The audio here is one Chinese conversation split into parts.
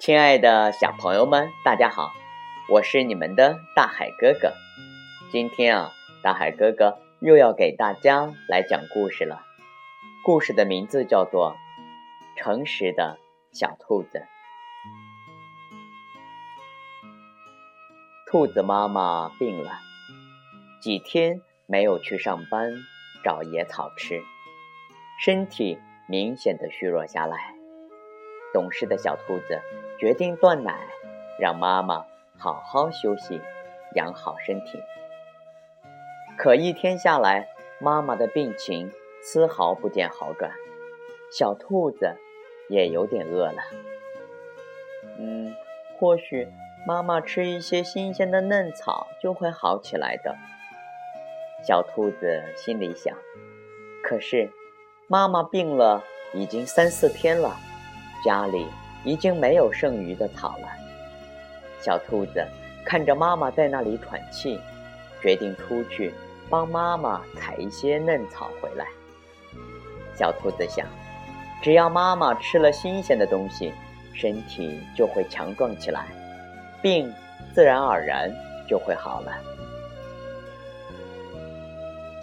亲爱的小朋友们，大家好，我是你们的大海哥哥。今天啊，大海哥哥又要给大家来讲故事了。故事的名字叫做《诚实的小兔子》。兔子妈妈病了，几天没有去上班找野草吃，身体明显的虚弱下来。懂事的小兔子决定断奶，让妈妈好好休息，养好身体。可一天下来，妈妈的病情丝毫不见好转，小兔子也有点饿了。嗯，或许妈妈吃一些新鲜的嫩草就会好起来的。小兔子心里想。可是，妈妈病了已经三四天了。家里已经没有剩余的草了。小兔子看着妈妈在那里喘气，决定出去帮妈妈采一些嫩草回来。小兔子想，只要妈妈吃了新鲜的东西，身体就会强壮起来，病自然而然就会好了。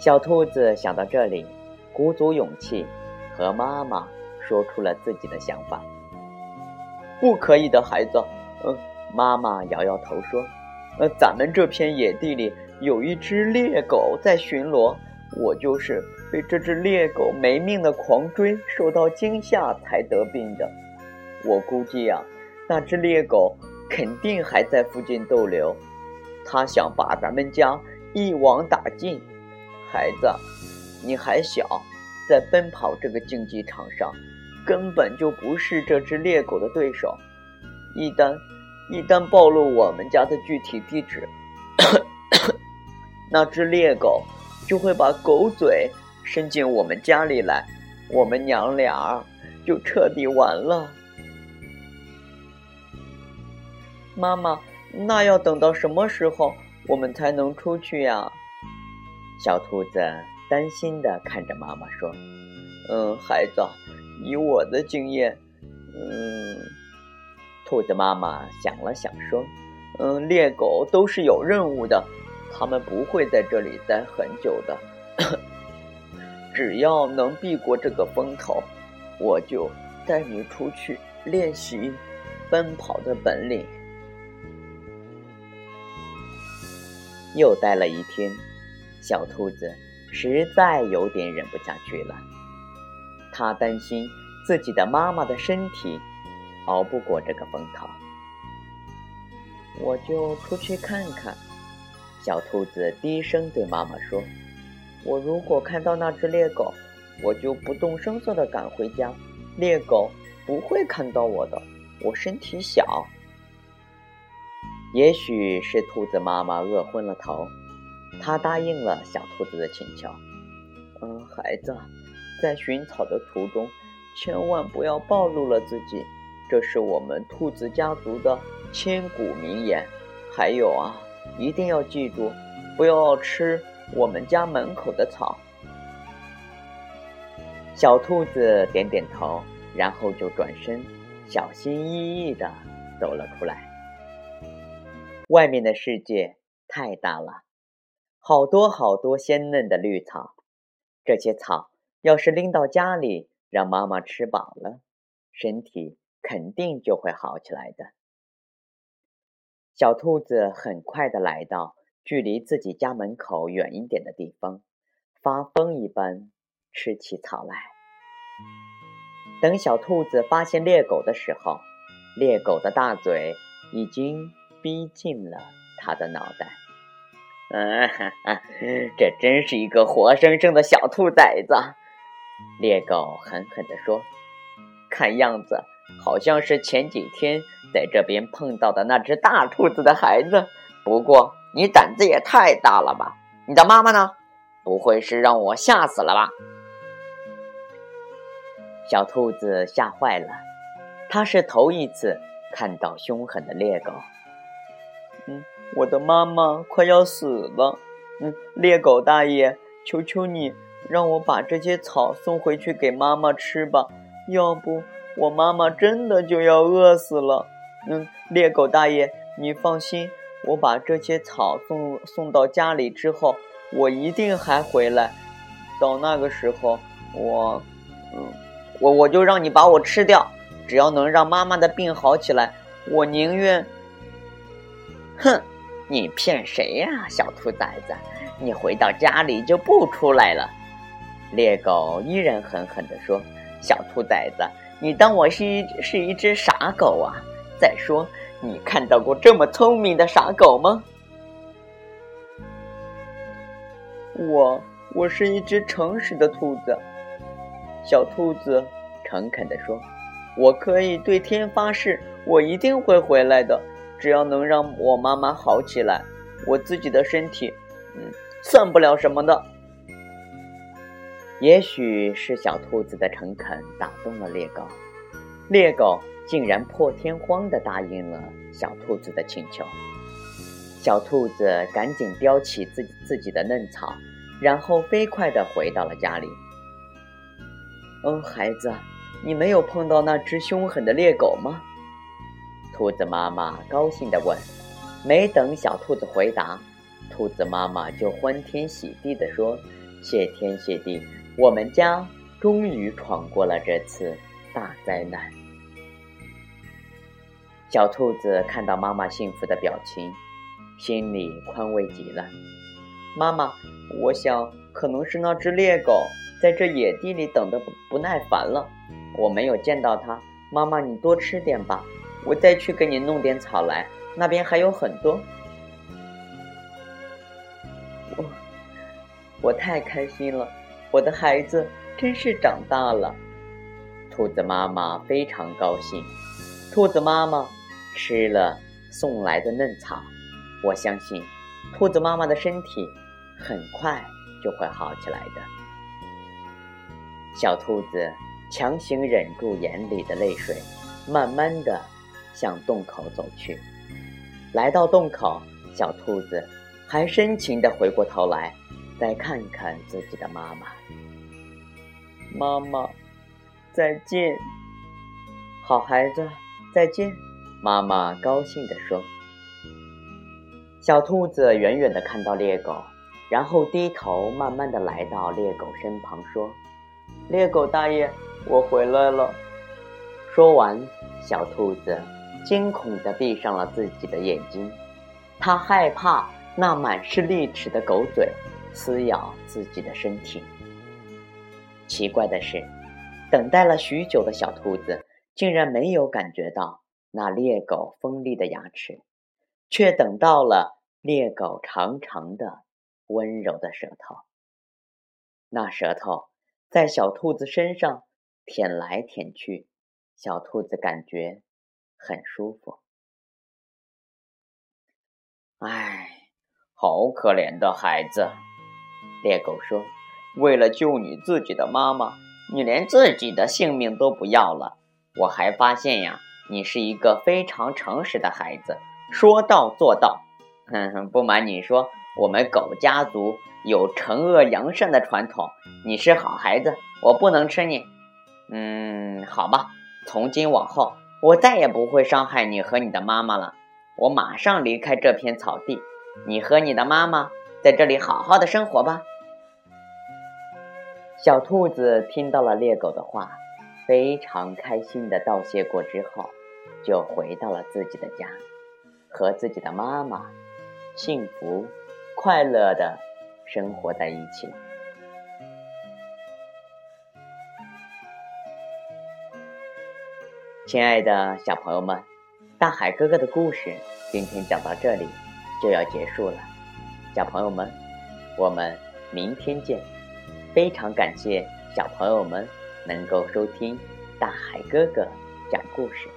小兔子想到这里，鼓足勇气和妈妈。说出了自己的想法。不可以的，孩子。嗯，妈妈摇摇头说：“呃，咱们这片野地里有一只猎狗在巡逻，我就是被这只猎狗没命的狂追，受到惊吓才得病的。我估计呀，那只猎狗肯定还在附近逗留，它想把咱们家一网打尽。孩子，你还小，在奔跑这个竞技场上。”根本就不是这只猎狗的对手，一旦一旦暴露我们家的具体地址，那只猎狗就会把狗嘴伸进我们家里来，我们娘俩就彻底完了。妈妈，那要等到什么时候我们才能出去呀？小兔子担心的看着妈妈说：“嗯，孩子。”以我的经验，嗯，兔子妈妈想了想说：“嗯，猎狗都是有任务的，它们不会在这里待很久的。只要能避过这个风头，我就带你出去练习奔跑的本领。”又待了一天，小兔子实在有点忍不下去了。他担心自己的妈妈的身体熬不过这个风头，我就出去看看。小兔子低声对妈妈说：“我如果看到那只猎狗，我就不动声色地赶回家。猎狗不会看到我的，我身体小。”也许是兔子妈妈饿昏了头，她答应了小兔子的请求。嗯，孩子。在寻草的途中，千万不要暴露了自己，这是我们兔子家族的千古名言。还有啊，一定要记住，不要吃我们家门口的草。小兔子点点头，然后就转身，小心翼翼地走了出来。外面的世界太大了，好多好多鲜嫩的绿草，这些草。要是拎到家里，让妈妈吃饱了，身体肯定就会好起来的。小兔子很快的来到距离自己家门口远一点的地方，发疯一般吃起草来。等小兔子发现猎狗的时候，猎狗的大嘴已经逼近了它的脑袋。嗯，哈哈，这真是一个活生生的小兔崽子。猎狗狠狠地说：“看样子，好像是前几天在这边碰到的那只大兔子的孩子。不过你胆子也太大了吧！你的妈妈呢？不会是让我吓死了吧？”小兔子吓坏了，它是头一次看到凶狠的猎狗。嗯，我的妈妈快要死了。嗯，猎狗大爷，求求你。让我把这些草送回去给妈妈吃吧，要不我妈妈真的就要饿死了。嗯，猎狗大爷，你放心，我把这些草送送到家里之后，我一定还回来。到那个时候，我，嗯，我我就让你把我吃掉，只要能让妈妈的病好起来，我宁愿。哼，你骗谁呀，小兔崽子！你回到家里就不出来了。猎狗依然狠狠地说：“小兔崽子，你当我是一是一只傻狗啊？再说，你看到过这么聪明的傻狗吗？”我我是一只诚实的兔子。小兔子诚恳地说：“我可以对天发誓，我一定会回来的。只要能让我妈妈好起来，我自己的身体，嗯，算不了什么的。”也许是小兔子的诚恳打动了猎狗，猎狗竟然破天荒地答应了小兔子的请求。小兔子赶紧叼起自己自己的嫩草，然后飞快地回到了家里。嗯，孩子，你没有碰到那只凶狠的猎狗吗？兔子妈妈高兴地问。没等小兔子回答，兔子妈妈就欢天喜地地说：“谢天谢地。”我们家终于闯过了这次大灾难。小兔子看到妈妈幸福的表情，心里宽慰极了。妈妈，我想可能是那只猎狗在这野地里等的不不耐烦了，我没有见到它。妈妈，你多吃点吧，我再去给你弄点草来，那边还有很多。我我太开心了。我的孩子真是长大了，兔子妈妈非常高兴。兔子妈妈吃了送来的嫩草，我相信兔子妈妈的身体很快就会好起来的。小兔子强行忍住眼里的泪水，慢慢的向洞口走去。来到洞口，小兔子还深情的回过头来。再看看自己的妈妈，妈妈，再见，好孩子，再见。妈妈高兴地说。小兔子远远地看到猎狗，然后低头慢慢地来到猎狗身旁，说：“猎狗大爷，我回来了。”说完，小兔子惊恐地闭上了自己的眼睛，它害怕那满是利齿的狗嘴。撕咬自己的身体。奇怪的是，等待了许久的小兔子竟然没有感觉到那猎狗锋利的牙齿，却等到了猎狗长长的、温柔的舌头。那舌头在小兔子身上舔来舔去，小兔子感觉很舒服。唉，好可怜的孩子。猎狗说：“为了救你自己的妈妈，你连自己的性命都不要了。我还发现呀，你是一个非常诚实的孩子，说到做到。哼哼，不瞒你说，我们狗家族有惩恶扬善的传统。你是好孩子，我不能吃你。嗯，好吧，从今往后，我再也不会伤害你和你的妈妈了。我马上离开这片草地，你和你的妈妈。”在这里好好的生活吧。小兔子听到了猎狗的话，非常开心的道谢过之后，就回到了自己的家，和自己的妈妈幸福快乐的生活在一起。亲爱的小朋友们，大海哥哥的故事今天讲到这里就要结束了。小朋友们，我们明天见！非常感谢小朋友们能够收听大海哥哥讲故事。